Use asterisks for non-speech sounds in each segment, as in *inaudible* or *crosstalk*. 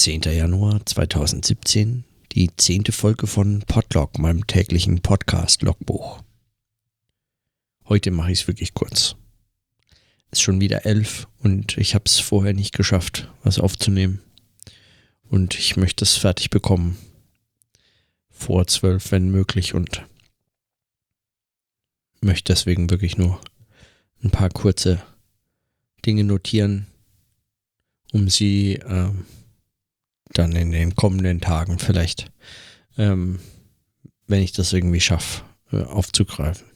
10. Januar 2017, die zehnte Folge von Podlog, meinem täglichen Podcast-Logbuch. Heute mache ich es wirklich kurz. Es ist schon wieder elf und ich habe es vorher nicht geschafft, was aufzunehmen. Und ich möchte es fertig bekommen. Vor zwölf, wenn möglich, und möchte deswegen wirklich nur ein paar kurze Dinge notieren, um sie ähm, dann in den kommenden Tagen vielleicht, ähm, wenn ich das irgendwie schaffe, äh, aufzugreifen.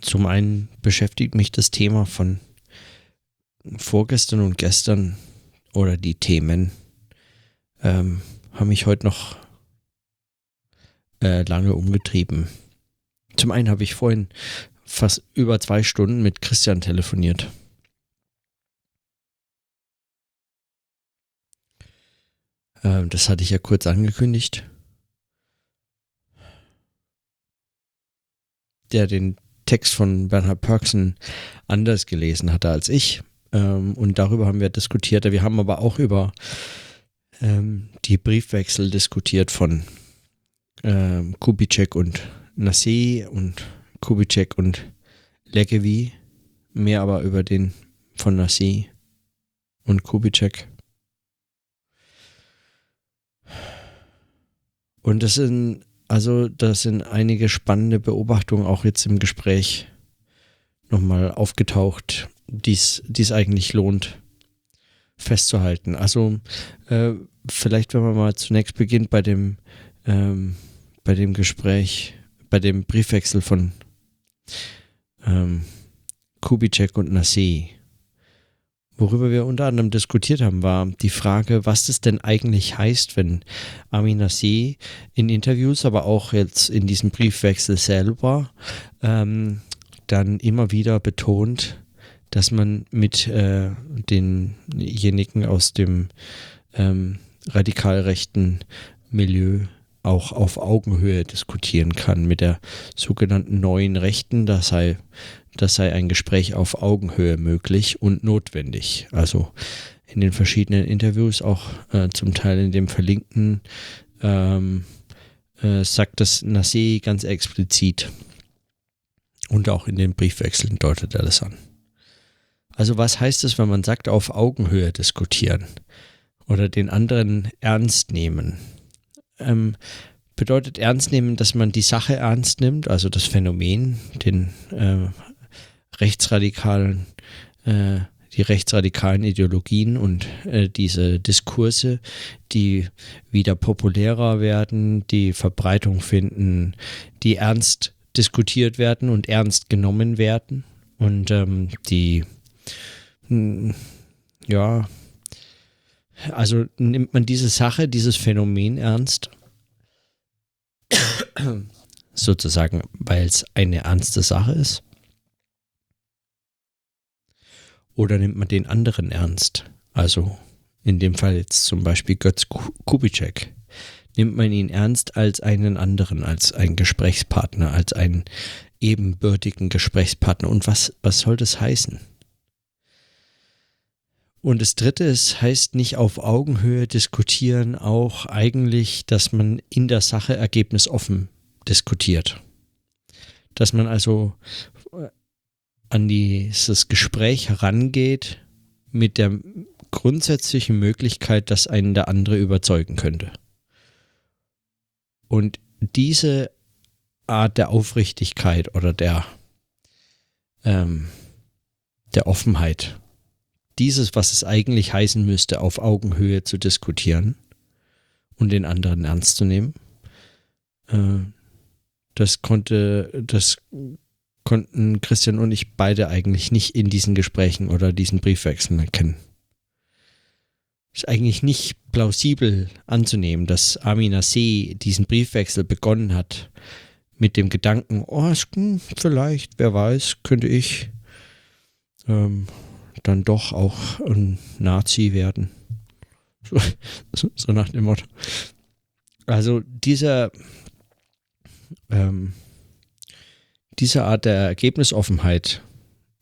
Zum einen beschäftigt mich das Thema von vorgestern und gestern oder die Themen ähm, haben mich heute noch äh, lange umgetrieben. Zum einen habe ich vorhin fast über zwei Stunden mit Christian telefoniert. Ähm, das hatte ich ja kurz angekündigt. Der den Text von Bernhard Perksen anders gelesen hatte als ich. Ähm, und darüber haben wir diskutiert. Wir haben aber auch über ähm, die Briefwechsel diskutiert von ähm, Kubitschek und Nassé und Kubitschek und Legevi. Mehr aber über den von Nassé und Kubitschek. Und das sind, also, das sind einige spannende Beobachtungen auch jetzt im Gespräch nochmal aufgetaucht, die es eigentlich lohnt festzuhalten. Also, äh, vielleicht, wenn man mal zunächst beginnt bei dem, ähm, bei dem Gespräch, bei dem Briefwechsel von ähm, Kubitschek und Nassé. Worüber wir unter anderem diskutiert haben, war die Frage, was das denn eigentlich heißt, wenn Amin Nassé in Interviews, aber auch jetzt in diesem Briefwechsel selber, ähm, dann immer wieder betont, dass man mit äh, denjenigen aus dem ähm, radikal rechten Milieu auch auf Augenhöhe diskutieren kann mit der sogenannten neuen Rechten. Das sei, das sei ein Gespräch auf Augenhöhe möglich und notwendig. Also in den verschiedenen Interviews, auch äh, zum Teil in dem verlinkten, ähm, äh, sagt das Nassé ganz explizit. Und auch in den Briefwechseln deutet er das an. Also was heißt es, wenn man sagt, auf Augenhöhe diskutieren oder den anderen ernst nehmen? Ähm, bedeutet ernst nehmen, dass man die Sache ernst nimmt, also das Phänomen, den äh, rechtsradikalen, äh, die rechtsradikalen Ideologien und äh, diese Diskurse, die wieder populärer werden, die Verbreitung finden, die ernst diskutiert werden und ernst genommen werden. Und ähm, die hm, ja also nimmt man diese Sache, dieses Phänomen ernst, sozusagen, weil es eine ernste Sache ist? Oder nimmt man den anderen ernst? Also in dem Fall jetzt zum Beispiel Götz Kubitschek. Nimmt man ihn ernst als einen anderen, als einen Gesprächspartner, als einen ebenbürtigen Gesprächspartner? Und was, was soll das heißen? Und das Dritte ist, heißt nicht auf Augenhöhe diskutieren, auch eigentlich, dass man in der Sache ergebnisoffen diskutiert. Dass man also äh, an dieses Gespräch herangeht mit der grundsätzlichen Möglichkeit, dass einen der andere überzeugen könnte. Und diese Art der Aufrichtigkeit oder der, ähm, der Offenheit dieses, was es eigentlich heißen müsste, auf Augenhöhe zu diskutieren und den anderen ernst zu nehmen. Äh, das konnte, das konnten Christian und ich beide eigentlich nicht in diesen Gesprächen oder diesen Briefwechseln erkennen. Ist eigentlich nicht plausibel anzunehmen, dass Amina C. diesen Briefwechsel begonnen hat mit dem Gedanken, oh, vielleicht, wer weiß, könnte ich ähm, dann doch auch ein Nazi werden. So, so nach dem Motto. Also dieser, ähm, diese Art der Ergebnisoffenheit,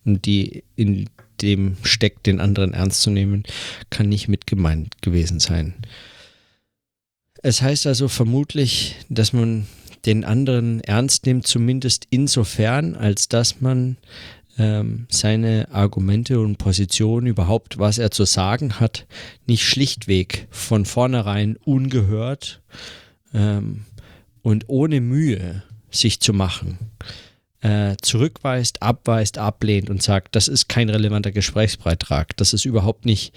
die in dem steckt, den anderen ernst zu nehmen, kann nicht mit gemeint gewesen sein. Es heißt also vermutlich, dass man den anderen ernst nimmt, zumindest insofern, als dass man ähm, seine Argumente und Positionen überhaupt, was er zu sagen hat, nicht schlichtweg von vornherein ungehört ähm, und ohne Mühe sich zu machen, äh, zurückweist, abweist, ablehnt und sagt, das ist kein relevanter Gesprächsbeitrag, das ist überhaupt nicht,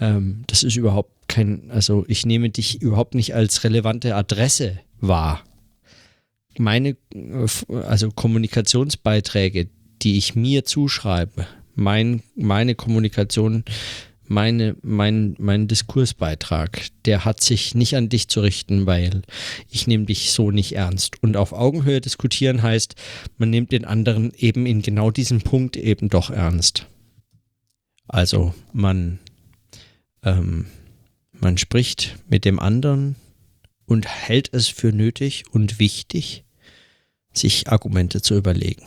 ähm, das ist überhaupt kein, also ich nehme dich überhaupt nicht als relevante Adresse wahr. Meine, äh, also Kommunikationsbeiträge, die ich mir zuschreibe, mein, meine Kommunikation, meine, mein, mein Diskursbeitrag, der hat sich nicht an dich zu richten, weil ich nehme dich so nicht ernst. Und auf Augenhöhe diskutieren heißt, man nimmt den anderen eben in genau diesem Punkt eben doch ernst. Also man, ähm, man spricht mit dem anderen und hält es für nötig und wichtig, sich Argumente zu überlegen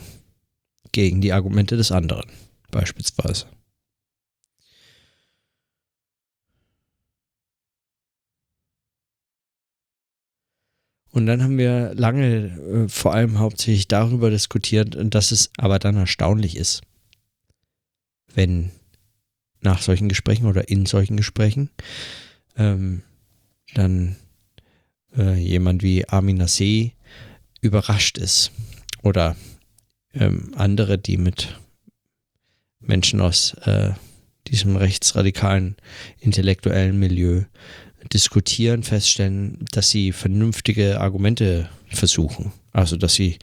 gegen die Argumente des anderen, beispielsweise. Und dann haben wir lange äh, vor allem hauptsächlich darüber diskutiert, dass es aber dann erstaunlich ist, wenn nach solchen Gesprächen oder in solchen Gesprächen ähm, dann äh, jemand wie Armin See überrascht ist oder ähm, andere, die mit Menschen aus äh, diesem rechtsradikalen intellektuellen Milieu diskutieren, feststellen, dass sie vernünftige Argumente versuchen. Also dass sie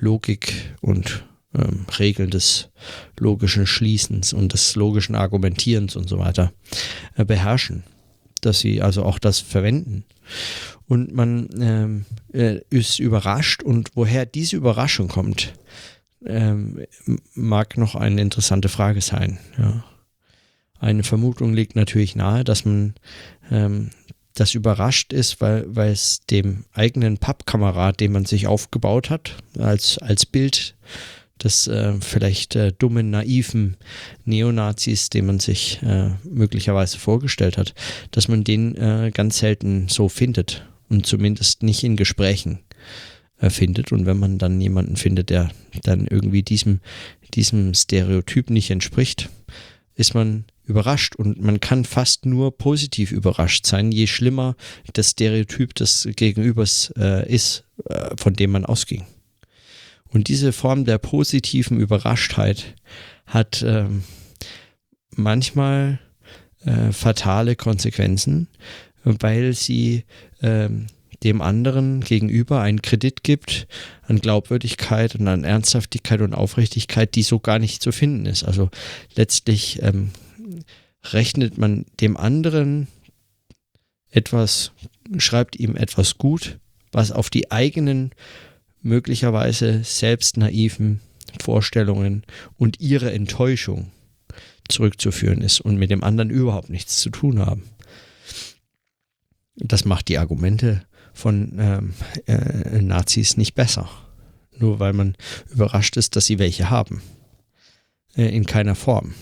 Logik und ähm, Regeln des logischen Schließens und des logischen Argumentierens und so weiter äh, beherrschen. Dass sie also auch das verwenden. Und man ähm, äh, ist überrascht und woher diese Überraschung kommt, ähm, mag noch eine interessante Frage sein. Ja. Eine Vermutung liegt natürlich nahe, dass man ähm, das überrascht ist, weil, weil es dem eigenen Pappkamerad, den man sich aufgebaut hat, als, als Bild des äh, vielleicht äh, dummen, naiven Neonazis, den man sich äh, möglicherweise vorgestellt hat, dass man den äh, ganz selten so findet und zumindest nicht in Gesprächen äh, findet. Und wenn man dann jemanden findet, der dann irgendwie diesem, diesem Stereotyp nicht entspricht, ist man überrascht und man kann fast nur positiv überrascht sein, je schlimmer das Stereotyp des Gegenübers äh, ist, äh, von dem man ausging. Und diese Form der positiven Überraschtheit hat ähm, manchmal äh, fatale Konsequenzen, weil sie ähm, dem anderen gegenüber einen Kredit gibt an Glaubwürdigkeit und an Ernsthaftigkeit und Aufrichtigkeit, die so gar nicht zu finden ist. Also letztlich ähm, rechnet man dem anderen etwas, schreibt ihm etwas gut, was auf die eigenen möglicherweise selbst naiven Vorstellungen und ihre Enttäuschung zurückzuführen ist und mit dem anderen überhaupt nichts zu tun haben. Das macht die Argumente von ähm, äh, Nazis nicht besser. Nur weil man überrascht ist, dass sie welche haben. Äh, in keiner Form.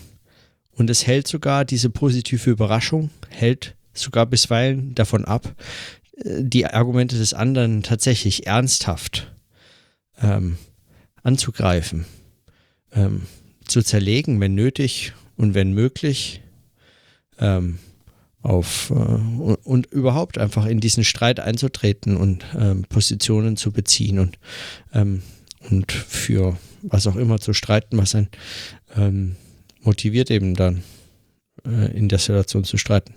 Und es hält sogar diese positive Überraschung, hält sogar bisweilen davon ab, äh, die Argumente des anderen tatsächlich ernsthaft ähm, anzugreifen, ähm, zu zerlegen, wenn nötig und wenn möglich. Ähm, auf äh, und, überhaupt einfach in diesen Streit einzutreten und ähm, Positionen zu beziehen und, ähm, und für was auch immer zu streiten, was ein ähm, motiviert eben dann äh, in der Situation zu streiten.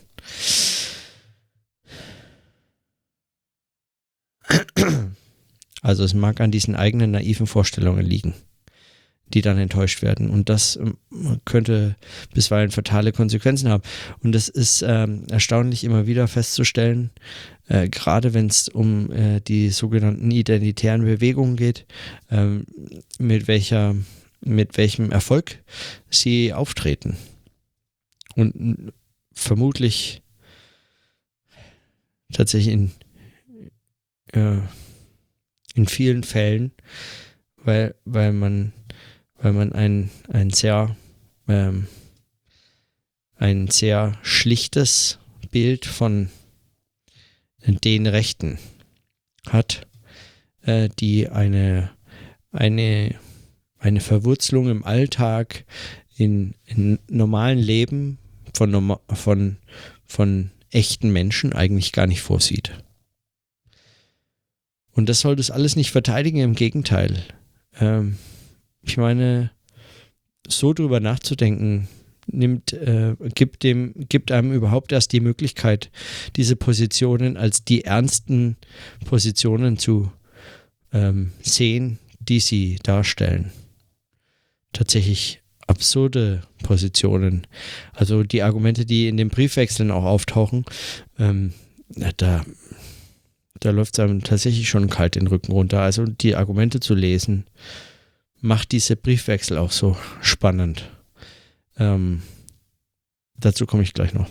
Also es mag an diesen eigenen naiven Vorstellungen liegen die dann enttäuscht werden. Und das ähm, könnte bisweilen fatale Konsequenzen haben. Und es ist ähm, erstaunlich immer wieder festzustellen, äh, gerade wenn es um äh, die sogenannten identitären Bewegungen geht, äh, mit welcher, mit welchem Erfolg sie auftreten. Und vermutlich tatsächlich in, äh, in vielen Fällen, weil, weil man weil man ein, ein sehr ähm, ein sehr schlichtes Bild von den Rechten hat, äh, die eine, eine, eine Verwurzelung im Alltag, in, in normalen Leben von, von, von echten Menschen eigentlich gar nicht vorsieht. Und das soll das alles nicht verteidigen, im Gegenteil. Ähm, ich meine, so drüber nachzudenken, nimmt, äh, gibt, dem, gibt einem überhaupt erst die Möglichkeit, diese Positionen als die ernsten Positionen zu ähm, sehen, die sie darstellen. Tatsächlich absurde Positionen. Also die Argumente, die in den Briefwechseln auch auftauchen, ähm, da, da läuft es einem tatsächlich schon kalt den Rücken runter. Also die Argumente zu lesen, macht diese Briefwechsel auch so spannend. Ähm, dazu komme ich gleich noch.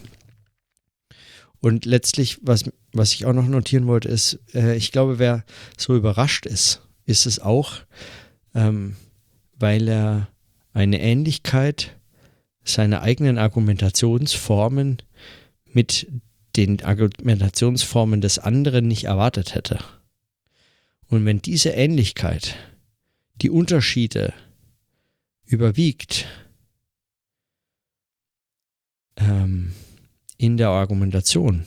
Und letztlich, was, was ich auch noch notieren wollte, ist, äh, ich glaube, wer so überrascht ist, ist es auch, ähm, weil er eine Ähnlichkeit seiner eigenen Argumentationsformen mit den Argumentationsformen des anderen nicht erwartet hätte. Und wenn diese Ähnlichkeit die Unterschiede überwiegt, ähm, in der Argumentation,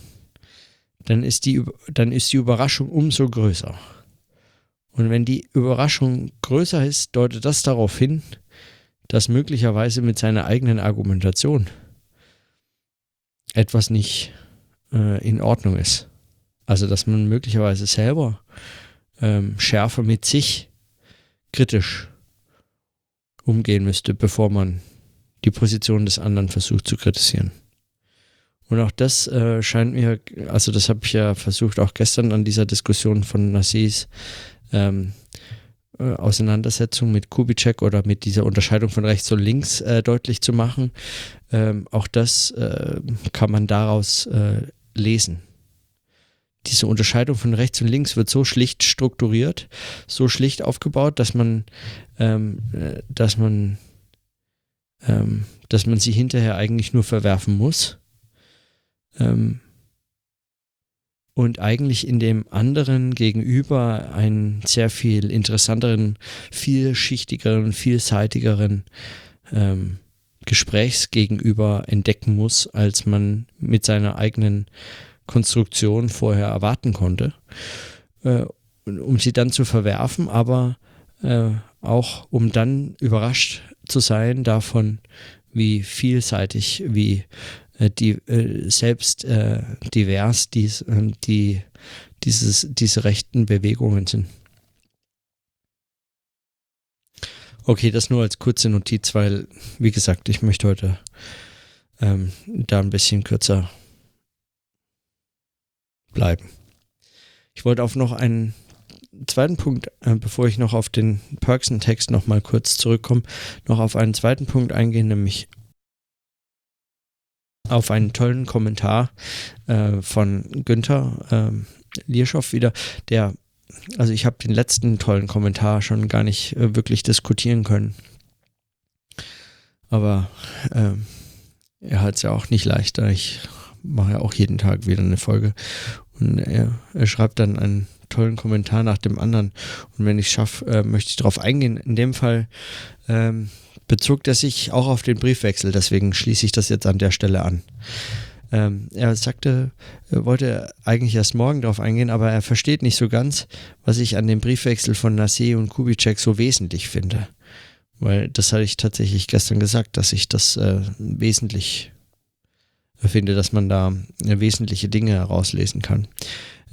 dann ist, die, dann ist die Überraschung umso größer. Und wenn die Überraschung größer ist, deutet das darauf hin, dass möglicherweise mit seiner eigenen Argumentation etwas nicht äh, in Ordnung ist. Also dass man möglicherweise selber ähm, schärfer mit sich kritisch umgehen müsste, bevor man die Position des anderen versucht zu kritisieren. Und auch das äh, scheint mir, also das habe ich ja versucht auch gestern an dieser Diskussion von Nassis ähm, äh, Auseinandersetzung mit Kubitschek oder mit dieser Unterscheidung von rechts und links äh, deutlich zu machen. Ähm, auch das äh, kann man daraus äh, lesen. Diese Unterscheidung von rechts und links wird so schlicht strukturiert, so schlicht aufgebaut, dass man, ähm, äh, dass man ähm, dass man sie hinterher eigentlich nur verwerfen muss. Ähm, und eigentlich in dem anderen gegenüber einen sehr viel interessanteren, vielschichtigeren, vielseitigeren ähm, Gesprächsgegenüber entdecken muss, als man mit seiner eigenen Konstruktion vorher erwarten konnte, äh, um sie dann zu verwerfen, aber äh, auch um dann überrascht zu sein davon, wie vielseitig, wie äh, die, äh, selbst äh, divers dies, äh, die, dieses, diese rechten Bewegungen sind. Okay, das nur als kurze Notiz, weil, wie gesagt, ich möchte heute ähm, da ein bisschen kürzer bleiben. Ich wollte auf noch einen zweiten Punkt, äh, bevor ich noch auf den Perksen-Text noch mal kurz zurückkomme, noch auf einen zweiten Punkt eingehen, nämlich auf einen tollen Kommentar äh, von Günther äh, Lierschow wieder, der, also ich habe den letzten tollen Kommentar schon gar nicht äh, wirklich diskutieren können. Aber ähm, er hat es ja auch nicht leichter. Ich mache ja auch jeden Tag wieder eine Folge. Und er, er schreibt dann einen tollen Kommentar nach dem anderen. Und wenn ich es schaffe, äh, möchte ich darauf eingehen. In dem Fall ähm, bezog er sich auch auf den Briefwechsel, deswegen schließe ich das jetzt an der Stelle an. Ähm, er sagte, er wollte eigentlich erst morgen darauf eingehen, aber er versteht nicht so ganz, was ich an dem Briefwechsel von Nassé und Kubitschek so wesentlich finde. Weil das hatte ich tatsächlich gestern gesagt, dass ich das äh, wesentlich finde, dass man da äh, wesentliche Dinge herauslesen kann.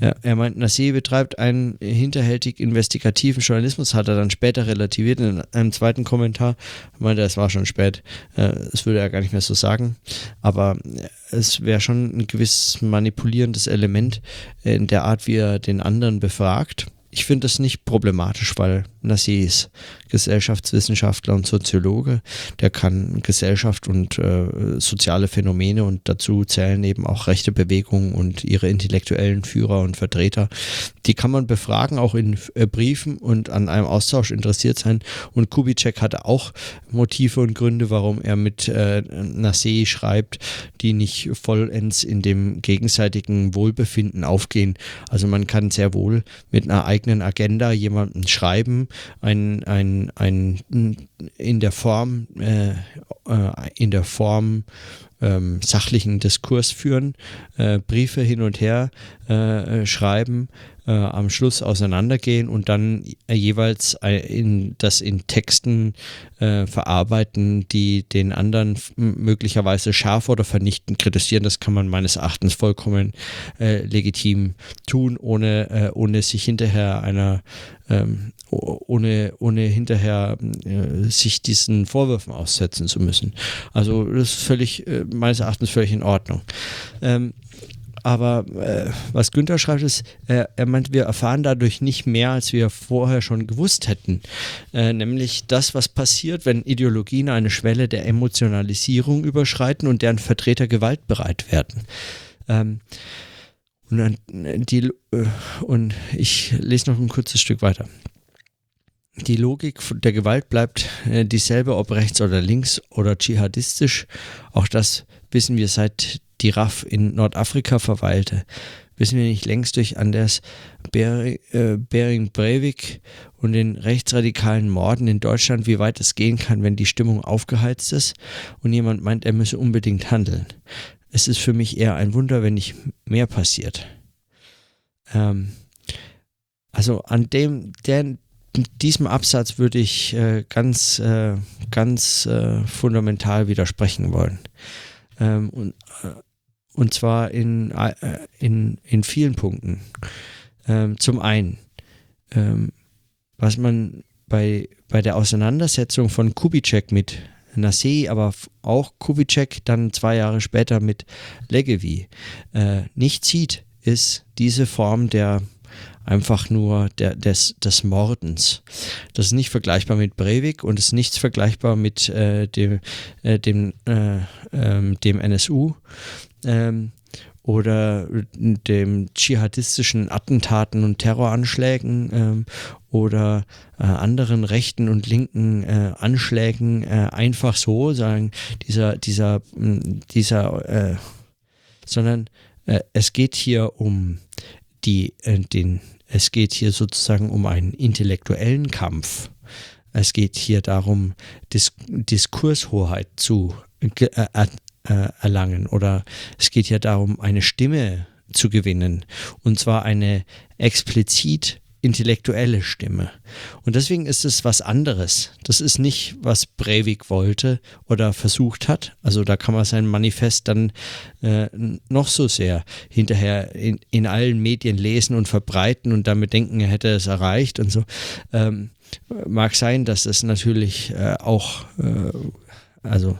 Ja, er meint, Nassé betreibt einen hinterhältig investigativen Journalismus, hat er dann später relativiert in einem zweiten Kommentar. Er meinte, es war schon spät. Äh, das würde er gar nicht mehr so sagen. Aber es wäre schon ein gewisses manipulierendes Element in der Art, wie er den anderen befragt. Ich finde das nicht problematisch, weil Nassi ist Gesellschaftswissenschaftler und Soziologe. Der kann Gesellschaft und äh, soziale Phänomene und dazu zählen eben auch rechte Bewegungen und ihre intellektuellen Führer und Vertreter. Die kann man befragen, auch in äh, Briefen und an einem Austausch interessiert sein. Und Kubitschek hatte auch Motive und Gründe, warum er mit äh, Nassé schreibt, die nicht vollends in dem gegenseitigen Wohlbefinden aufgehen. Also man kann sehr wohl mit einer eigenen Agenda jemanden schreiben, ein, ein, ein in der Form, äh, äh, in der Form ähm, sachlichen Diskurs führen, äh, Briefe hin und her äh, schreiben, äh, am Schluss auseinandergehen und dann jeweils in, das in Texten äh, verarbeiten, die den anderen möglicherweise scharf oder vernichtend kritisieren. Das kann man meines Erachtens vollkommen äh, legitim tun, ohne, äh, ohne sich hinterher einer ähm, ohne, ohne hinterher äh, sich diesen Vorwürfen aussetzen zu müssen. Also das ist völlig, äh, meines Erachtens völlig in Ordnung. Ähm, aber äh, was Günther schreibt, ist, äh, er meint, wir erfahren dadurch nicht mehr, als wir vorher schon gewusst hätten. Äh, nämlich das, was passiert, wenn Ideologien eine Schwelle der Emotionalisierung überschreiten und deren Vertreter gewaltbereit werden. Ähm, und, die, äh, und ich lese noch ein kurzes Stück weiter. Die Logik der Gewalt bleibt äh, dieselbe, ob rechts oder links oder dschihadistisch. Auch das wissen wir seit die RAF in Nordafrika verweilte. Wissen wir nicht längst durch Anders Bering, äh, Bering Breivik und den rechtsradikalen Morden in Deutschland, wie weit es gehen kann, wenn die Stimmung aufgeheizt ist und jemand meint, er müsse unbedingt handeln. Es ist für mich eher ein Wunder, wenn nicht mehr passiert. Ähm, also an dem, der, diesem Absatz würde ich äh, ganz, äh, ganz äh, fundamental widersprechen wollen. Ähm, und, äh, und zwar in, äh, in, in vielen Punkten. Ähm, zum einen, ähm, was man bei, bei der Auseinandersetzung von Kubitschek mit Nassé, aber auch Kubitschek dann zwei Jahre später mit Legevi äh, nicht sieht, ist diese Form der einfach nur der, des, des Mordens. Das ist nicht vergleichbar mit Breivik und ist nichts vergleichbar mit äh, dem, äh, dem, äh, ähm, dem NSU ähm, oder dem dschihadistischen Attentaten und Terroranschlägen ähm, oder äh, anderen rechten und linken äh, Anschlägen äh, einfach so, sagen, dieser, dieser, dieser, äh, sondern äh, es geht hier um die, den, es geht hier sozusagen um einen intellektuellen Kampf. Es geht hier darum, Dis Diskurshoheit zu äh, äh, erlangen oder es geht hier darum, eine Stimme zu gewinnen und zwar eine explizit intellektuelle Stimme. Und deswegen ist es was anderes. Das ist nicht, was Breivik wollte oder versucht hat. Also da kann man sein Manifest dann äh, noch so sehr hinterher in, in allen Medien lesen und verbreiten und damit denken, er hätte es erreicht und so. Ähm, mag sein, dass das natürlich äh, auch, äh, also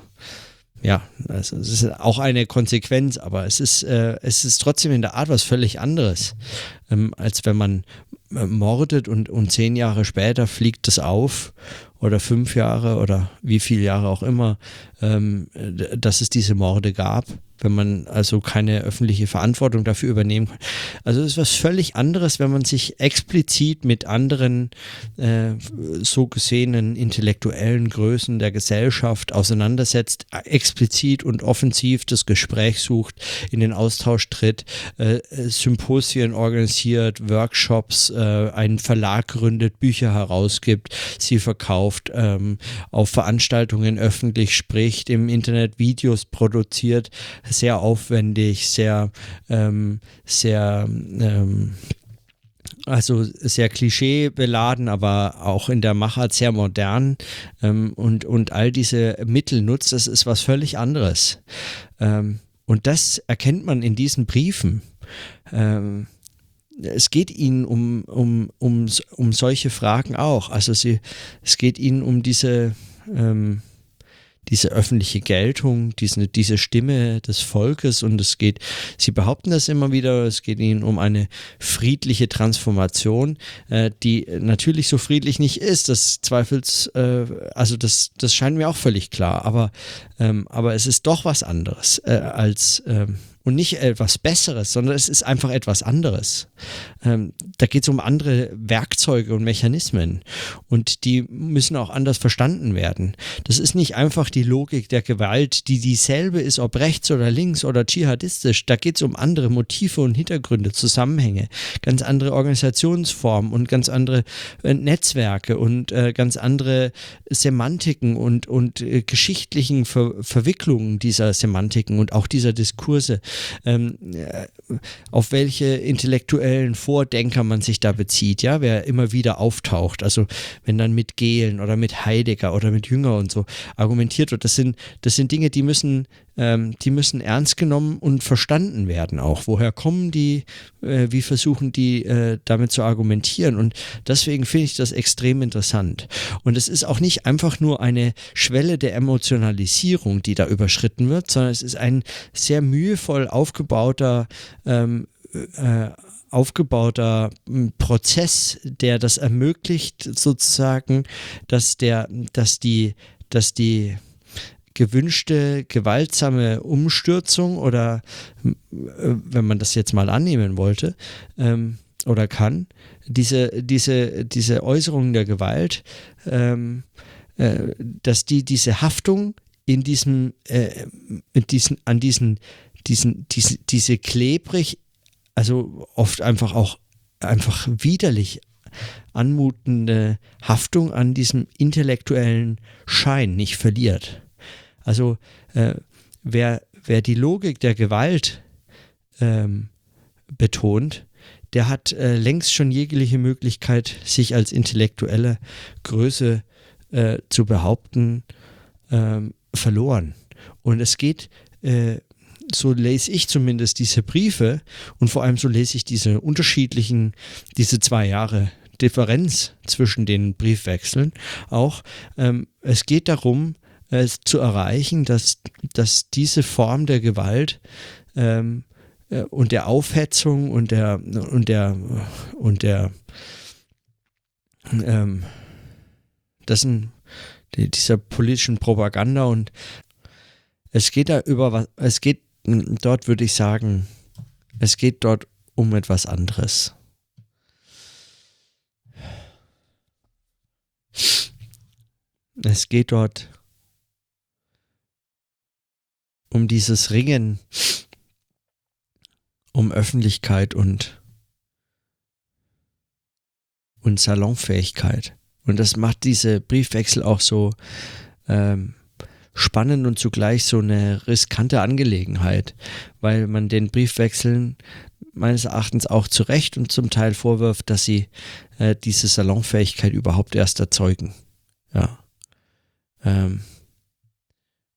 ja, also es ist auch eine Konsequenz, aber es ist, äh, es ist trotzdem in der Art was völlig anderes, ähm, als wenn man mordet und, und zehn Jahre später fliegt es auf oder fünf Jahre oder wie viele Jahre auch immer, ähm, dass es diese Morde gab wenn man also keine öffentliche Verantwortung dafür übernehmen kann. Also es ist was völlig anderes, wenn man sich explizit mit anderen äh, so gesehenen intellektuellen Größen der Gesellschaft auseinandersetzt, explizit und offensiv das Gespräch sucht, in den Austausch tritt, äh, Symposien organisiert, Workshops, äh, einen Verlag gründet, Bücher herausgibt, sie verkauft, ähm, auf Veranstaltungen öffentlich spricht, im Internet Videos produziert, sehr aufwendig, sehr, ähm, sehr, ähm, also sehr klischeebeladen, aber auch in der Machart sehr modern ähm, und, und all diese Mittel nutzt, das ist was völlig anderes. Ähm, und das erkennt man in diesen Briefen. Ähm, es geht ihnen um, um, um, um solche Fragen auch. Also sie, es geht ihnen um diese, ähm, diese öffentliche Geltung, diese, diese Stimme des Volkes und es geht, sie behaupten das immer wieder, es geht ihnen um eine friedliche Transformation, äh, die natürlich so friedlich nicht ist, das zweifels, äh, also das, das scheint mir auch völlig klar, aber, ähm, aber es ist doch was anderes äh, als ähm, und nicht etwas Besseres, sondern es ist einfach etwas anderes. Ähm, da geht es um andere Werkzeuge und Mechanismen und die müssen auch anders verstanden werden. Das ist nicht einfach die Logik der Gewalt, die dieselbe ist, ob rechts oder links oder dschihadistisch. Da geht es um andere Motive und Hintergründe, Zusammenhänge, ganz andere Organisationsformen und ganz andere äh, Netzwerke und äh, ganz andere Semantiken und, und äh, geschichtlichen Ver Verwicklungen dieser Semantiken und auch dieser Diskurse ähm, äh, auf welche intellektuellen Vordenker man sich da bezieht, ja, wer immer wieder auftaucht. Also wenn dann mit Gehlen oder mit Heidegger oder mit Jünger und so argumentiert wird, das sind, das sind Dinge, die müssen ähm, die müssen ernst genommen und verstanden werden auch. Woher kommen die? Äh, wie versuchen die äh, damit zu argumentieren? Und deswegen finde ich das extrem interessant. Und es ist auch nicht einfach nur eine Schwelle der Emotionalisierung, die da überschritten wird, sondern es ist ein sehr mühevoll aufgebauter ähm, äh, aufgebauter hm, Prozess, der das ermöglicht, sozusagen, dass der, dass die, dass die gewünschte gewaltsame Umstürzung oder äh, wenn man das jetzt mal annehmen wollte ähm, oder kann, diese, diese, diese Äußerungen der Gewalt, ähm, äh, dass die diese Haftung in diesem, äh, in diesen, an diesen, diesen, diese, diese klebrig, also oft einfach auch einfach widerlich anmutende Haftung an diesem intellektuellen Schein nicht verliert. Also äh, wer, wer die Logik der Gewalt ähm, betont, der hat äh, längst schon jegliche Möglichkeit, sich als intellektuelle Größe äh, zu behaupten, ähm, verloren. Und es geht, äh, so lese ich zumindest diese Briefe und vor allem so lese ich diese unterschiedlichen, diese zwei Jahre Differenz zwischen den Briefwechseln auch. Ähm, es geht darum, äh, zu erreichen, dass, dass diese Form der Gewalt ähm, äh, und der Aufhetzung und der und der und der ähm, dessen dieser politischen Propaganda und es geht da über was es geht dort würde ich sagen es geht dort um etwas anderes es geht dort um dieses Ringen um Öffentlichkeit und, und Salonfähigkeit. Und das macht diese Briefwechsel auch so ähm, spannend und zugleich so eine riskante Angelegenheit, weil man den Briefwechseln meines Erachtens auch zu Recht und zum Teil vorwirft, dass sie äh, diese Salonfähigkeit überhaupt erst erzeugen. Ja. Ähm,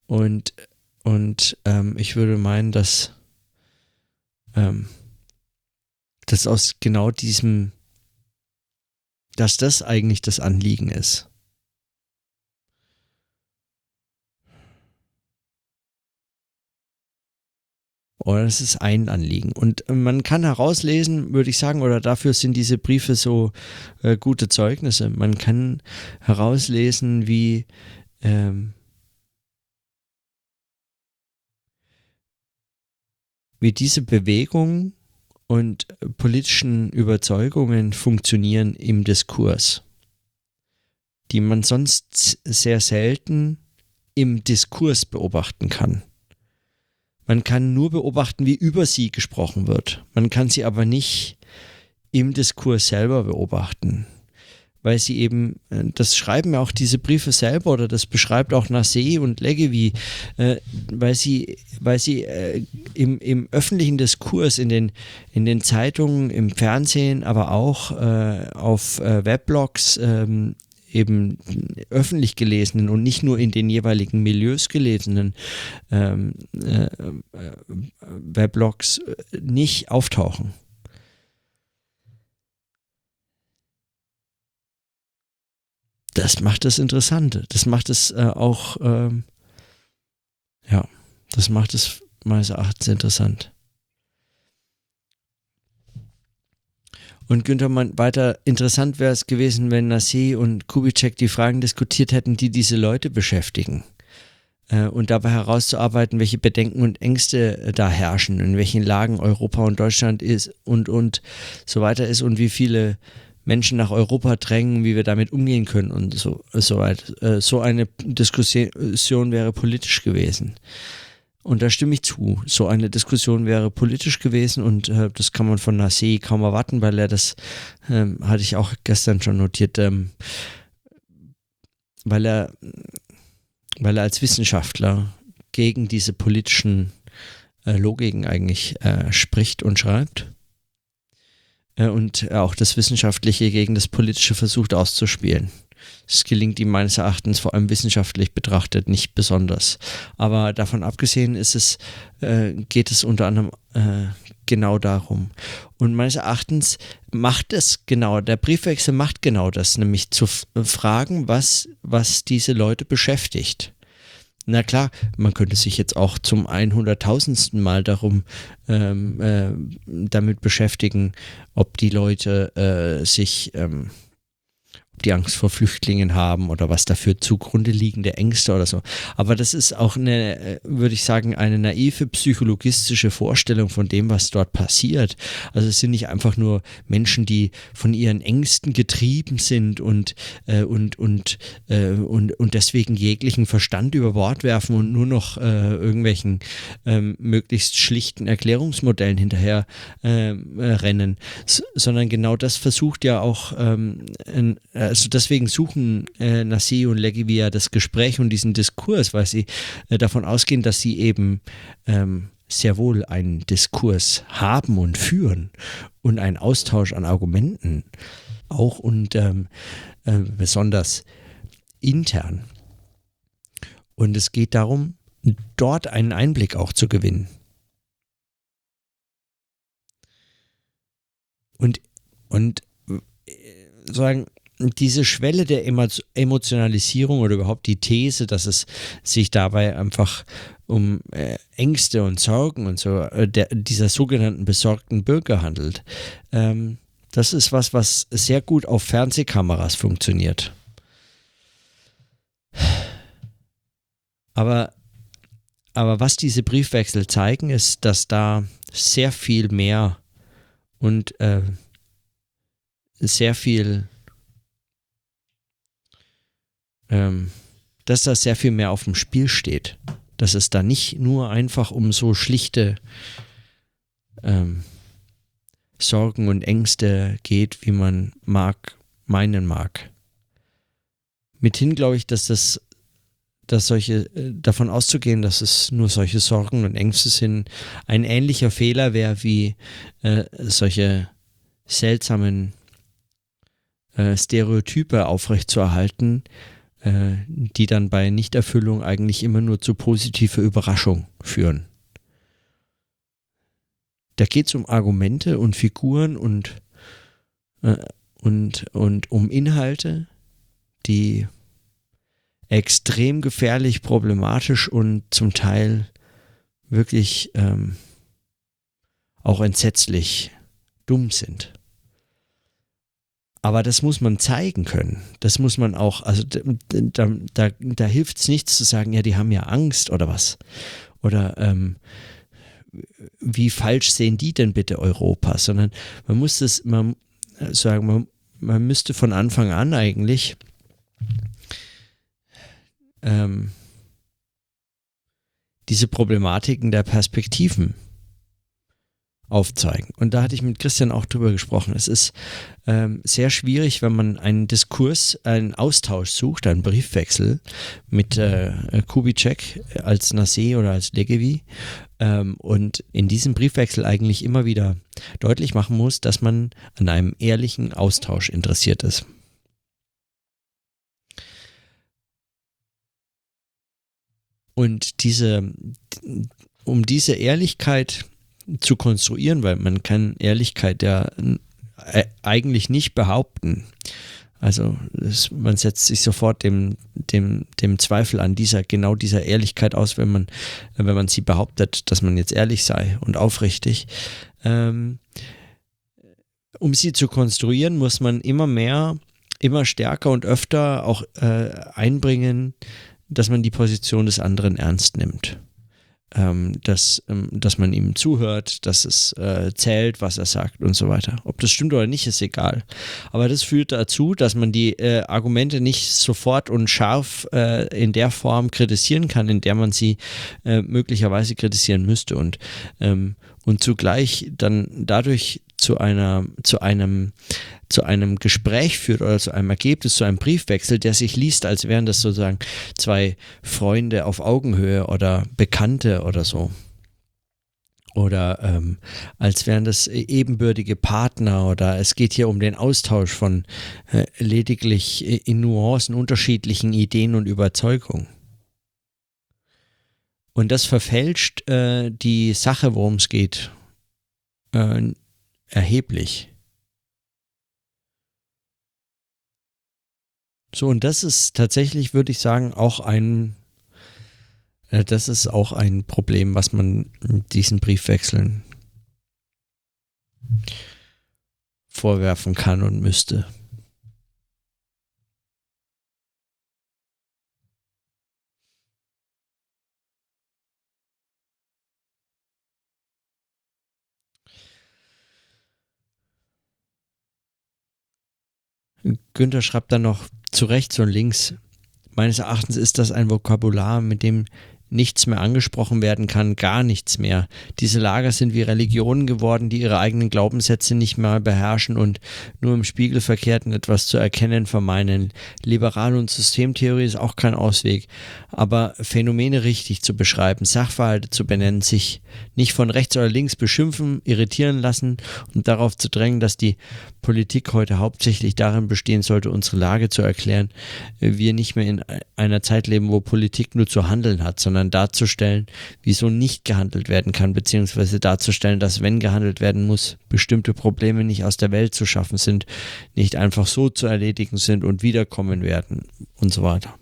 und und ähm, ich würde meinen, dass, ähm, dass aus genau diesem, dass das eigentlich das Anliegen ist. Oder es ist ein Anliegen. Und man kann herauslesen, würde ich sagen, oder dafür sind diese Briefe so äh, gute Zeugnisse. Man kann herauslesen, wie, ähm, wie diese Bewegung und politischen Überzeugungen funktionieren im Diskurs, die man sonst sehr selten im Diskurs beobachten kann. Man kann nur beobachten, wie über sie gesprochen wird. Man kann sie aber nicht im Diskurs selber beobachten weil sie eben, äh, das schreiben ja auch diese Briefe selber oder das beschreibt auch Nassé und Legevi, äh, weil sie, weil sie äh, im, im öffentlichen Diskurs, in den, in den Zeitungen, im Fernsehen, aber auch äh, auf äh, Weblogs ähm, eben öffentlich gelesenen und nicht nur in den jeweiligen Milieus gelesenen ähm, äh, Weblogs nicht auftauchen. das macht das Interessante. Das macht es äh, auch, äh, Ja, das macht es meines Erachtens interessant. Und Günther meint weiter, interessant wäre es gewesen, wenn Nassi und Kubitschek die Fragen diskutiert hätten, die diese Leute beschäftigen. Äh, und dabei herauszuarbeiten, welche Bedenken und Ängste äh, da herrschen, in welchen Lagen Europa und Deutschland ist und, und so weiter ist und wie viele Menschen nach Europa drängen, wie wir damit umgehen können und so, so weiter. Äh, so eine Diskussion wäre politisch gewesen. Und da stimme ich zu. So eine Diskussion wäre politisch gewesen und äh, das kann man von Nassé kaum erwarten, weil er das, ähm, hatte ich auch gestern schon notiert, ähm, weil er, weil er als Wissenschaftler gegen diese politischen äh, Logiken eigentlich äh, spricht und schreibt äh, und auch das Wissenschaftliche gegen das Politische versucht auszuspielen. Es gelingt ihm meines Erachtens vor allem wissenschaftlich betrachtet nicht besonders. Aber davon abgesehen ist es, äh, geht es unter anderem äh, genau darum. Und meines Erachtens macht es genau, der Briefwechsel macht genau das, nämlich zu fragen, was, was diese Leute beschäftigt. Na klar, man könnte sich jetzt auch zum 100.000. Mal darum ähm, äh, damit beschäftigen, ob die Leute äh, sich ähm, die Angst vor Flüchtlingen haben oder was dafür zugrunde liegende Ängste oder so. Aber das ist auch eine, äh, würde ich sagen, eine naive psychologistische Vorstellung von dem, was dort passiert. Also es sind nicht einfach nur Menschen, die von ihren Ängsten getrieben sind und, äh, und, und, äh, und, und deswegen jeglichen Verstand über Bord werfen und nur noch äh, irgendwelchen ähm, möglichst schlichten Erklärungsmodellen hinterher ähm, äh, rennen, S sondern genau das versucht ja auch ähm, ein, äh, also deswegen suchen äh, Nassi und Legivia das Gespräch und diesen Diskurs, weil sie äh, davon ausgehen, dass sie eben ähm, sehr wohl einen Diskurs haben und führen und einen Austausch an Argumenten, auch und ähm, äh, besonders intern. Und es geht darum, dort einen Einblick auch zu gewinnen. Und, und äh, sagen, diese Schwelle der Emotionalisierung oder überhaupt die These, dass es sich dabei einfach um äh, Ängste und Sorgen und so äh, der, dieser sogenannten besorgten Bürger handelt, ähm, das ist was, was sehr gut auf Fernsehkameras funktioniert. Aber, aber was diese Briefwechsel zeigen, ist, dass da sehr viel mehr und äh, sehr viel ähm, dass da sehr viel mehr auf dem Spiel steht. Dass es da nicht nur einfach um so schlichte ähm, Sorgen und Ängste geht, wie man mag, meinen mag. Mithin glaube ich, dass das, dass solche, äh, davon auszugehen, dass es nur solche Sorgen und Ängste sind, ein ähnlicher Fehler wäre wie äh, solche seltsamen äh, Stereotype aufrechtzuerhalten, äh, die dann bei Nichterfüllung eigentlich immer nur zu positiver Überraschung führen. Da geht es um Argumente und Figuren und, äh, und, und um Inhalte, die extrem gefährlich, problematisch und zum Teil wirklich ähm, auch entsetzlich dumm sind. Aber das muss man zeigen können. Das muss man auch, also da, da, da hilft es nichts zu sagen, ja, die haben ja Angst oder was. Oder ähm, wie falsch sehen die denn bitte Europa? Sondern man muss das, man äh, sagen, man, man müsste von Anfang an eigentlich ähm, diese Problematiken der Perspektiven aufzeigen. Und da hatte ich mit Christian auch drüber gesprochen. Es ist ähm, sehr schwierig, wenn man einen Diskurs, einen Austausch sucht, einen Briefwechsel mit äh, Kubitschek als Nassé oder als Legevi ähm, und in diesem Briefwechsel eigentlich immer wieder deutlich machen muss, dass man an einem ehrlichen Austausch interessiert ist. Und diese, um diese Ehrlichkeit zu konstruieren, weil man kann Ehrlichkeit ja äh, eigentlich nicht behaupten. Also es, man setzt sich sofort dem, dem, dem Zweifel an dieser, genau dieser Ehrlichkeit aus, wenn man, wenn man sie behauptet, dass man jetzt ehrlich sei und aufrichtig. Ähm, um sie zu konstruieren, muss man immer mehr, immer stärker und öfter auch äh, einbringen, dass man die Position des anderen ernst nimmt ähm, dass, ähm, dass man ihm zuhört, dass es äh, zählt, was er sagt und so weiter. Ob das stimmt oder nicht, ist egal. Aber das führt dazu, dass man die äh, Argumente nicht sofort und scharf äh, in der Form kritisieren kann, in der man sie äh, möglicherweise kritisieren müsste und, ähm, und zugleich dann dadurch zu einer, zu einem, zu einem Gespräch führt oder zu einem Ergebnis, zu einem Briefwechsel, der sich liest, als wären das sozusagen zwei Freunde auf Augenhöhe oder Bekannte oder so. Oder ähm, als wären das ebenbürtige Partner oder es geht hier um den Austausch von äh, lediglich in Nuancen unterschiedlichen Ideen und Überzeugungen. Und das verfälscht äh, die Sache, worum es geht, äh, erheblich. So, und das ist tatsächlich, würde ich sagen, auch ein, äh, das ist auch ein Problem, was man diesen Briefwechseln vorwerfen kann und müsste. Günther schreibt dann noch zu rechts und links. Meines Erachtens ist das ein Vokabular, mit dem nichts mehr angesprochen werden kann, gar nichts mehr. Diese Lager sind wie Religionen geworden, die ihre eigenen Glaubenssätze nicht mehr beherrschen und nur im Spiegelverkehrten etwas zu erkennen vermeinen. Liberal- und Systemtheorie ist auch kein Ausweg, aber Phänomene richtig zu beschreiben, Sachverhalte zu benennen, sich nicht von rechts oder links beschimpfen, irritieren lassen und darauf zu drängen, dass die Politik heute hauptsächlich darin bestehen sollte, unsere Lage zu erklären, wir nicht mehr in einer Zeit leben, wo Politik nur zu handeln hat, sondern darzustellen, wieso nicht gehandelt werden kann, beziehungsweise darzustellen, dass wenn gehandelt werden muss, bestimmte Probleme nicht aus der Welt zu schaffen sind, nicht einfach so zu erledigen sind und wiederkommen werden und so weiter.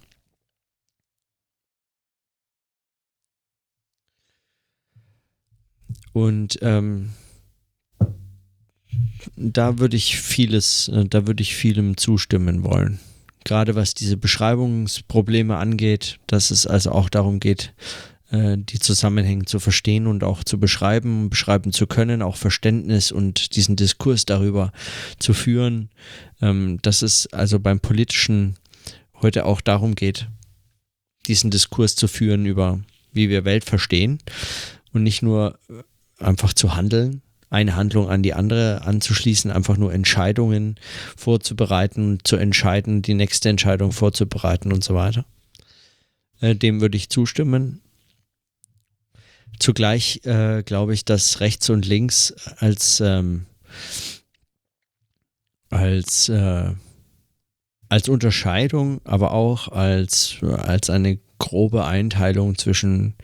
Und ähm, da würde ich vieles, äh, da würde ich vielem zustimmen wollen. Gerade was diese Beschreibungsprobleme angeht, dass es also auch darum geht, äh, die Zusammenhänge zu verstehen und auch zu beschreiben, beschreiben zu können, auch Verständnis und diesen Diskurs darüber zu führen, ähm, dass es also beim Politischen heute auch darum geht, diesen Diskurs zu führen über, wie wir Welt verstehen und nicht nur einfach zu handeln, eine Handlung an die andere anzuschließen, einfach nur Entscheidungen vorzubereiten, zu entscheiden, die nächste Entscheidung vorzubereiten und so weiter. Äh, dem würde ich zustimmen. Zugleich äh, glaube ich, dass rechts und links als, ähm, als, äh, als Unterscheidung, aber auch als, als eine grobe Einteilung zwischen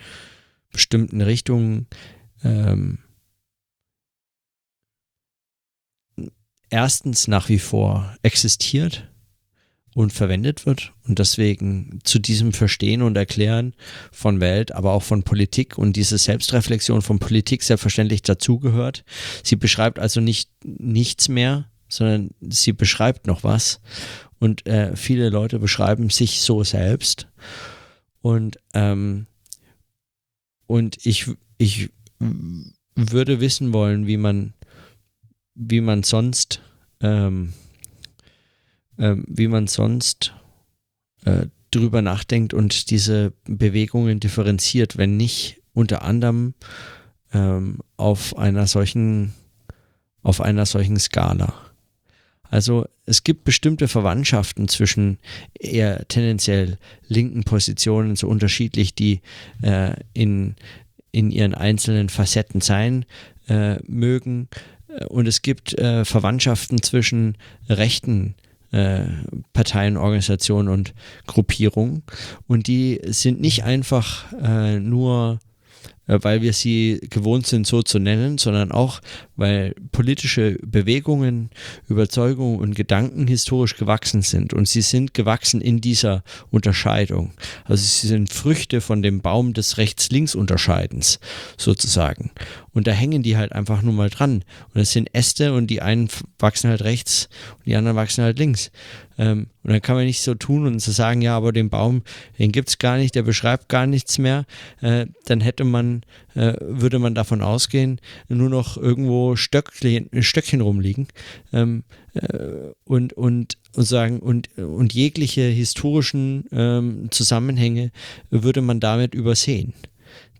bestimmten Richtungen ähm, erstens nach wie vor existiert und verwendet wird und deswegen zu diesem Verstehen und Erklären von Welt, aber auch von Politik und diese Selbstreflexion von Politik selbstverständlich dazugehört. Sie beschreibt also nicht nichts mehr, sondern sie beschreibt noch was und äh, viele Leute beschreiben sich so selbst und ähm, und ich ich würde wissen wollen, wie man wie man sonst, ähm, äh, wie man sonst äh, drüber nachdenkt und diese Bewegungen differenziert, wenn nicht unter anderem ähm, auf einer solchen, auf einer solchen Skala. Also es gibt bestimmte Verwandtschaften zwischen eher tendenziell linken Positionen, so unterschiedlich die äh, in, in ihren einzelnen Facetten sein äh, mögen, und es gibt äh, Verwandtschaften zwischen rechten äh, Parteien, Organisationen und Gruppierungen. Und die sind nicht einfach äh, nur weil wir sie gewohnt sind, so zu nennen, sondern auch, weil politische Bewegungen, Überzeugungen und Gedanken historisch gewachsen sind. Und sie sind gewachsen in dieser Unterscheidung. Also sie sind Früchte von dem Baum des Rechts-Links-Unterscheidens sozusagen. Und da hängen die halt einfach nur mal dran. Und es sind Äste und die einen wachsen halt rechts und die anderen wachsen halt links. Ähm, und dann kann man nicht so tun und so sagen, ja, aber den Baum, den gibt es gar nicht, der beschreibt gar nichts mehr. Äh, dann hätte man, äh, würde man davon ausgehen, nur noch irgendwo Stöckchen, Stöckchen rumliegen. Ähm, äh, und, und, und sagen, und, und jegliche historischen ähm, Zusammenhänge würde man damit übersehen.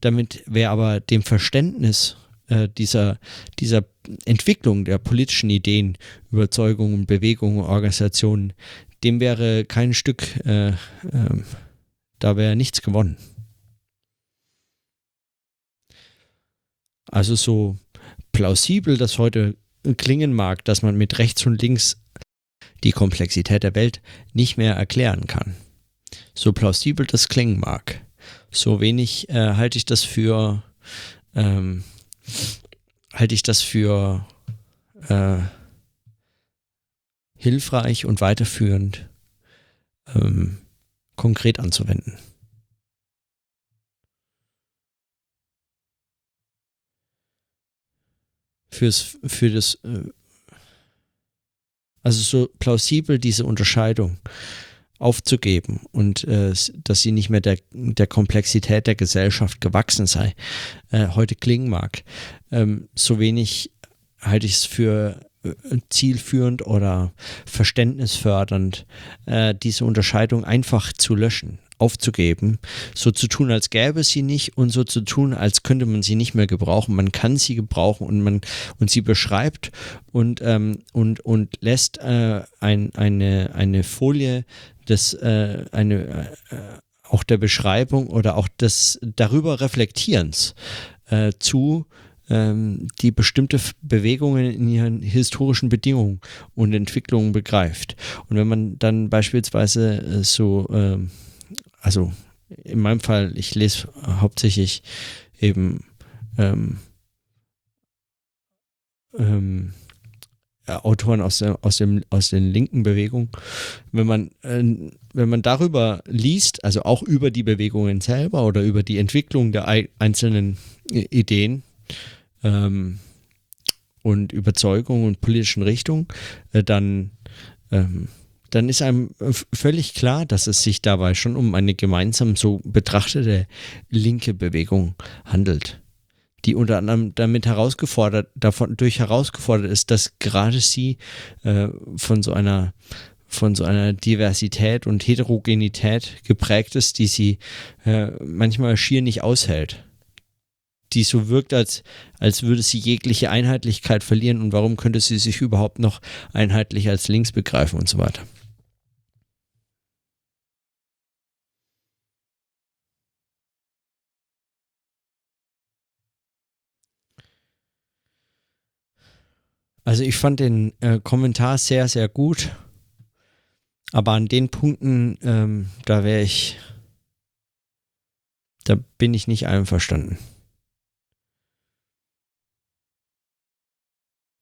Damit wäre aber dem Verständnis äh, dieser, dieser Entwicklung der politischen Ideen, Überzeugungen, Bewegungen, Organisationen, dem wäre kein Stück, äh, äh, da wäre nichts gewonnen. Also so plausibel das heute klingen mag, dass man mit rechts und links die Komplexität der Welt nicht mehr erklären kann. So plausibel das klingen mag, so wenig äh, halte ich das für ähm, halte ich das für äh, hilfreich und weiterführend ähm, konkret anzuwenden. Fürs, für das, äh, also so plausibel diese Unterscheidung aufzugeben und äh, dass sie nicht mehr der, der Komplexität der Gesellschaft gewachsen sei, äh, heute klingen mag. Ähm, so wenig halte ich es für äh, zielführend oder verständnisfördernd, äh, diese Unterscheidung einfach zu löschen aufzugeben, so zu tun, als gäbe es sie nicht und so zu tun, als könnte man sie nicht mehr gebrauchen. Man kann sie gebrauchen und man und sie beschreibt und ähm, und und lässt äh, ein, eine eine Folie des äh, eine äh, auch der Beschreibung oder auch des darüber Reflektierens äh, zu ähm, die bestimmte Bewegungen in ihren historischen Bedingungen und Entwicklungen begreift. Und wenn man dann beispielsweise äh, so ähm, also in meinem Fall, ich lese hauptsächlich eben ähm, ähm, Autoren aus, der, aus, dem, aus den linken Bewegungen. Wenn man, äh, wenn man darüber liest, also auch über die Bewegungen selber oder über die Entwicklung der einzelnen Ideen ähm, und Überzeugungen und politischen Richtungen, äh, dann ähm, dann ist einem völlig klar, dass es sich dabei schon um eine gemeinsam so betrachtete linke Bewegung handelt, die unter anderem damit herausgefordert, davon durch herausgefordert ist, dass gerade sie äh, von so einer von so einer Diversität und Heterogenität geprägt ist, die sie äh, manchmal schier nicht aushält die so wirkt, als, als würde sie jegliche Einheitlichkeit verlieren und warum könnte sie sich überhaupt noch einheitlich als links begreifen und so weiter. Also ich fand den äh, Kommentar sehr, sehr gut. Aber an den Punkten, ähm, da wäre ich, da bin ich nicht einverstanden.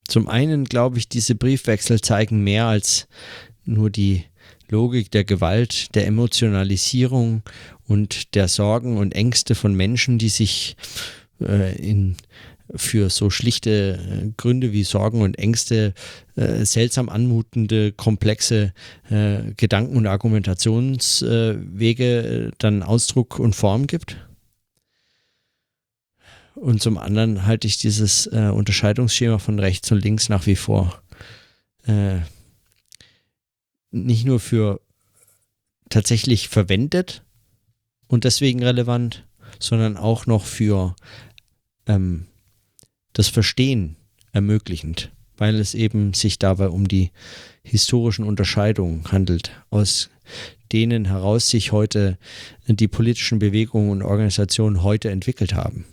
Zum einen glaube ich, diese Briefwechsel zeigen mehr als nur die Logik der Gewalt, der Emotionalisierung und der Sorgen und Ängste von Menschen, die sich äh, in für so schlichte äh, Gründe wie Sorgen und Ängste äh, seltsam anmutende, komplexe äh, Gedanken- und Argumentationswege äh, dann Ausdruck und Form gibt. Und zum anderen halte ich dieses äh, Unterscheidungsschema von rechts und links nach wie vor äh, nicht nur für tatsächlich verwendet und deswegen relevant, sondern auch noch für ähm, das Verstehen ermöglichend, weil es eben sich dabei um die historischen Unterscheidungen handelt, aus denen heraus sich heute die politischen Bewegungen und Organisationen heute entwickelt haben.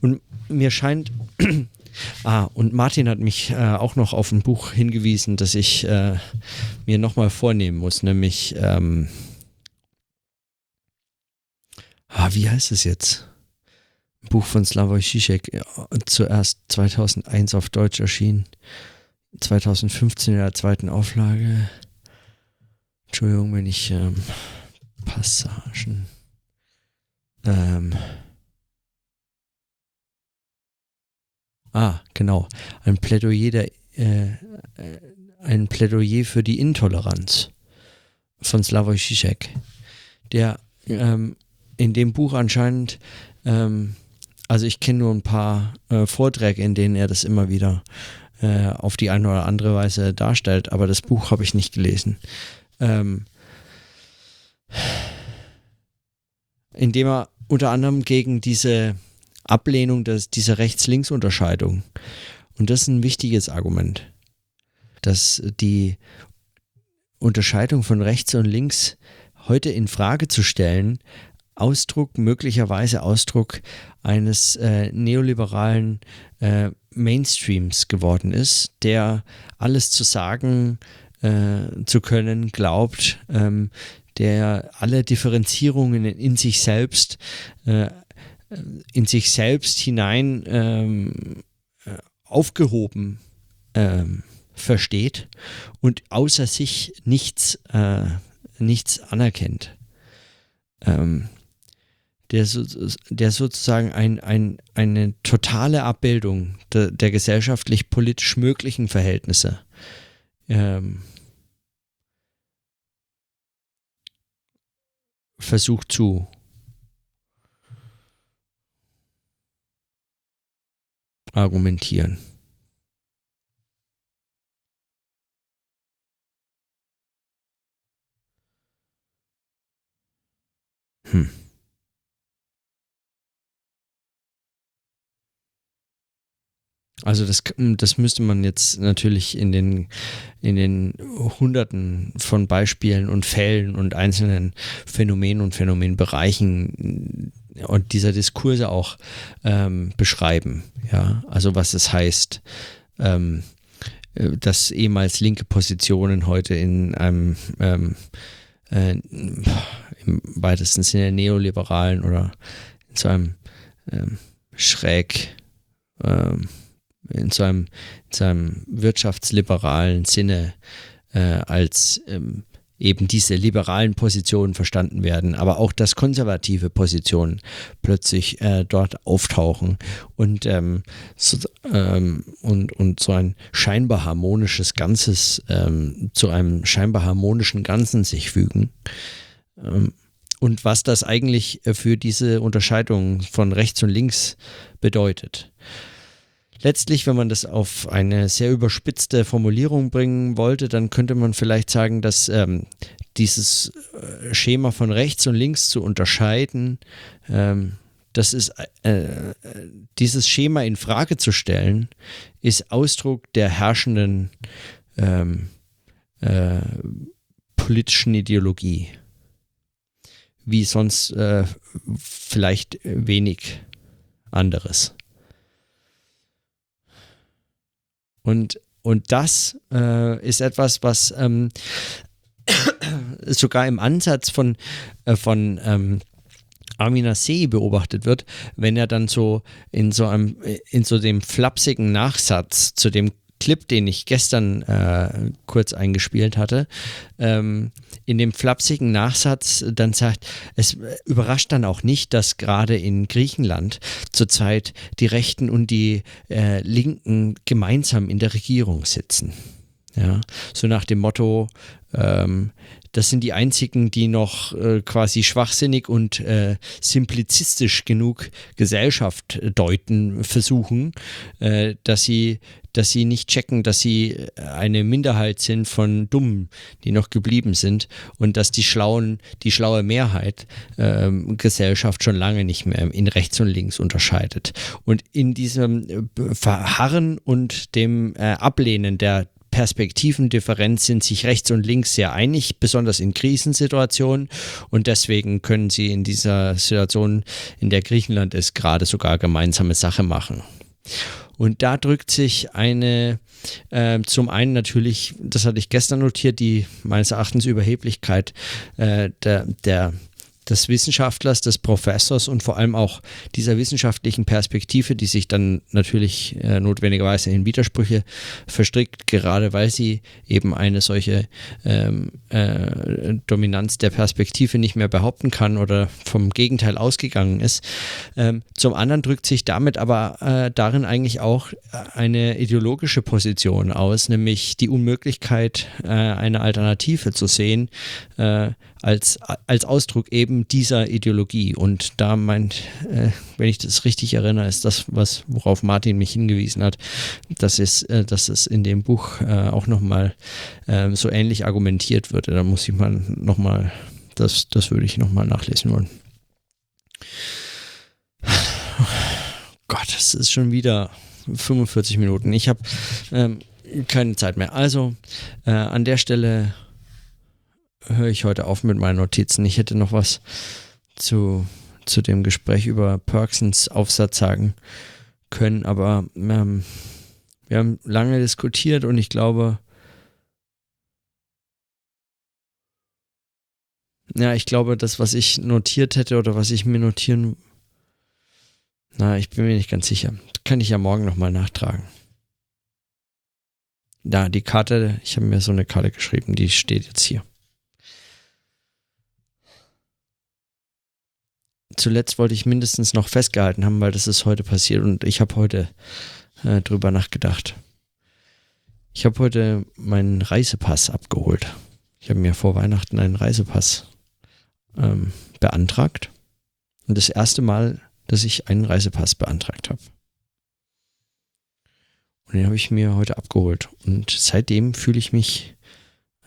Und mir scheint, *clears throat* ah, und Martin hat mich äh, auch noch auf ein Buch hingewiesen, das ich äh, mir nochmal vornehmen muss, nämlich, ähm, ah, wie heißt es jetzt? Buch von Slavoj Žižek, äh, zuerst 2001 auf Deutsch erschienen, 2015 in der zweiten Auflage. Entschuldigung, wenn ich ähm, Passagen. Ähm, ah, genau. Ein Plädoyer der, äh, äh ein Plädoyer für die Intoleranz von Slavoj Žižek, der ähm, in dem Buch anscheinend ähm, also ich kenne nur ein paar äh, Vorträge, in denen er das immer wieder äh, auf die eine oder andere Weise darstellt, aber das Buch habe ich nicht gelesen. Ähm, indem er unter anderem gegen diese Ablehnung des, dieser Rechts-Links-Unterscheidung, und das ist ein wichtiges Argument, dass die Unterscheidung von rechts und links heute in Frage zu stellen, Ausdruck, möglicherweise Ausdruck eines äh, neoliberalen äh, Mainstreams geworden ist, der alles zu sagen äh, zu können glaubt, ähm, der alle Differenzierungen in, sich selbst äh, in sich selbst hinein ähm, äh, aufgehoben ähm, versteht und außer sich nichts, äh, nichts anerkennt. Ähm, der, der sozusagen ein, ein, eine totale Abbildung der, der gesellschaftlich-politisch möglichen Verhältnisse ähm, versucht zu argumentieren. Hm. Also das, das müsste man jetzt natürlich in den, in den Hunderten von Beispielen und Fällen und einzelnen Phänomenen und Phänomenbereichen und dieser Diskurse auch ähm, beschreiben. Ja, also was es heißt, ähm, äh, dass ehemals linke Positionen heute in einem ähm, äh, im weitesten Sinne neoliberalen oder in so einem ähm, schräg ähm, in so einem, in so einem wirtschaftsliberalen Sinne äh, als ähm, eben diese liberalen Positionen verstanden werden, aber auch dass konservative Positionen plötzlich äh, dort auftauchen und, ähm, so, ähm, und, und so ein scheinbar harmonisches Ganzes ähm, zu einem scheinbar harmonischen Ganzen sich fügen. Ähm, und was das eigentlich äh, für diese Unterscheidung von rechts und links bedeutet letztlich, wenn man das auf eine sehr überspitzte Formulierung bringen wollte, dann könnte man vielleicht sagen, dass ähm, dieses äh, Schema von rechts und links zu unterscheiden, ähm, das ist äh, dieses Schema in Frage zu stellen, ist Ausdruck der herrschenden ähm, äh, politischen Ideologie, wie sonst äh, vielleicht wenig anderes. Und, und das äh, ist etwas, was ähm, sogar im Ansatz von, äh, von ähm, Amina See beobachtet wird, wenn er dann so in so einem, in so dem flapsigen Nachsatz zu dem Clip, den ich gestern äh, kurz eingespielt hatte, ähm, in dem flapsigen Nachsatz dann sagt, es überrascht dann auch nicht, dass gerade in Griechenland zurzeit die Rechten und die äh, Linken gemeinsam in der Regierung sitzen. Ja, so nach dem Motto, ähm, das sind die einzigen, die noch äh, quasi schwachsinnig und äh, simplizistisch genug Gesellschaft deuten versuchen, äh, dass sie dass sie nicht checken, dass sie eine Minderheit sind von Dummen, die noch geblieben sind und dass die schlauen, die schlaue Mehrheit ähm, Gesellschaft schon lange nicht mehr in rechts und links unterscheidet. Und in diesem äh, Verharren und dem äh, Ablehnen der Perspektivendifferenz sind sich rechts und links sehr einig, besonders in Krisensituationen. Und deswegen können sie in dieser Situation, in der Griechenland ist, gerade sogar gemeinsame Sache machen. Und da drückt sich eine, äh, zum einen natürlich, das hatte ich gestern notiert, die meines Erachtens Überheblichkeit äh, der, der des Wissenschaftlers, des Professors und vor allem auch dieser wissenschaftlichen Perspektive, die sich dann natürlich äh, notwendigerweise in Widersprüche verstrickt, gerade weil sie eben eine solche ähm, äh, Dominanz der Perspektive nicht mehr behaupten kann oder vom Gegenteil ausgegangen ist. Ähm, zum anderen drückt sich damit aber äh, darin eigentlich auch eine ideologische Position aus, nämlich die Unmöglichkeit, äh, eine Alternative zu sehen, äh, als, als Ausdruck eben dieser Ideologie. Und da meint, äh, wenn ich das richtig erinnere, ist das, was, worauf Martin mich hingewiesen hat, dass es, äh, dass es in dem Buch äh, auch nochmal äh, so ähnlich argumentiert wird. Da muss ich mal nochmal, das, das würde ich nochmal nachlesen wollen. Gott, es ist schon wieder 45 Minuten. Ich habe ähm, keine Zeit mehr. Also äh, an der Stelle höre ich heute auf mit meinen Notizen. Ich hätte noch was zu, zu dem Gespräch über Perksons Aufsatz sagen können, aber ähm, wir haben lange diskutiert und ich glaube, ja, ich glaube, das, was ich notiert hätte oder was ich mir notieren, na, ich bin mir nicht ganz sicher. Das kann ich ja morgen nochmal nachtragen. Da, die Karte, ich habe mir so eine Karte geschrieben, die steht jetzt hier. Zuletzt wollte ich mindestens noch festgehalten haben, weil das ist heute passiert und ich habe heute äh, drüber nachgedacht. Ich habe heute meinen Reisepass abgeholt. Ich habe mir vor Weihnachten einen Reisepass ähm, beantragt. Und das erste Mal, dass ich einen Reisepass beantragt habe. Und den habe ich mir heute abgeholt. Und seitdem fühle ich mich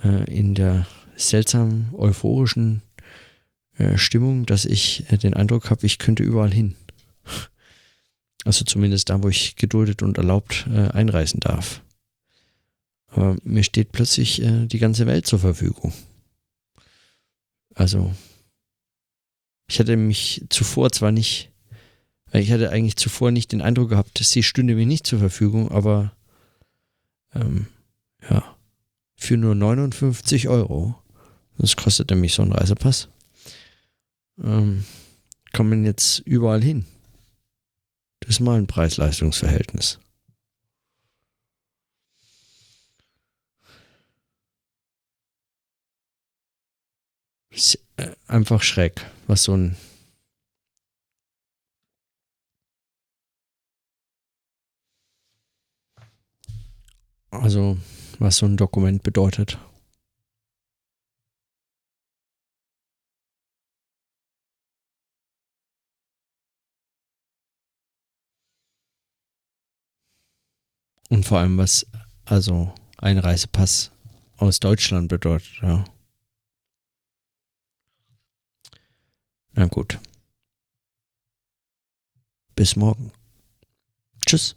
äh, in der seltsam euphorischen äh, Stimmung, dass ich äh, den Eindruck habe, ich könnte überall hin. *laughs* Also zumindest da, wo ich geduldet und erlaubt äh, einreisen darf. Aber mir steht plötzlich die ganze Welt zur Verfügung. Also, ich hatte mich zuvor zwar nicht, ich hatte eigentlich zuvor nicht den Eindruck gehabt, sie stünde mir nicht zur Verfügung, aber ähm, ja, für nur 59 Euro, das kostet nämlich so ein Reisepass, ähm, kann man jetzt überall hin. Das ist mal ein Preis-Leistungs-Verhältnis. Äh, einfach schräg, was so ein also was so ein Dokument bedeutet. Und vor allem, was also ein Reisepass aus Deutschland bedeutet, ja. Na gut. Bis morgen. Tschüss.